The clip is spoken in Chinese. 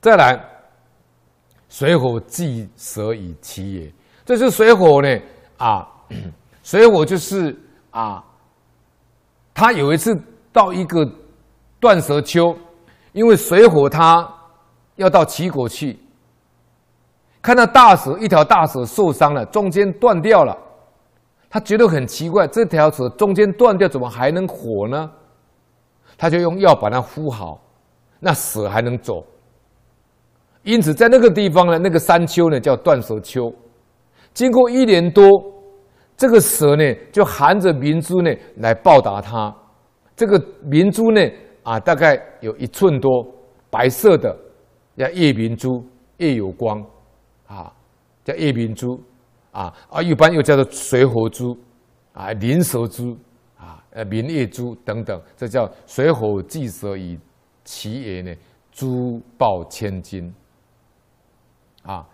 再来，水火既舍以其也。这是水火呢啊，水火就是啊，他有一次到一个断舌丘，因为水火他要到齐国去，看到大蛇一条大蛇受伤了，中间断掉了，他觉得很奇怪，这条蛇中间断掉，怎么还能活呢？他就用药把它敷好，那蛇还能走。因此，在那个地方呢，那个山丘呢叫断舌丘。经过一年多，这个蛇呢就含着明珠呢来报答他。这个明珠呢啊，大概有一寸多，白色的，叫夜明珠，夜有光，啊，叫夜明珠，啊啊，一般又叫做水火珠，啊，灵蛇珠，啊，呃，明夜珠等等，这叫水火既蛇以其也呢，珠报千金。啊，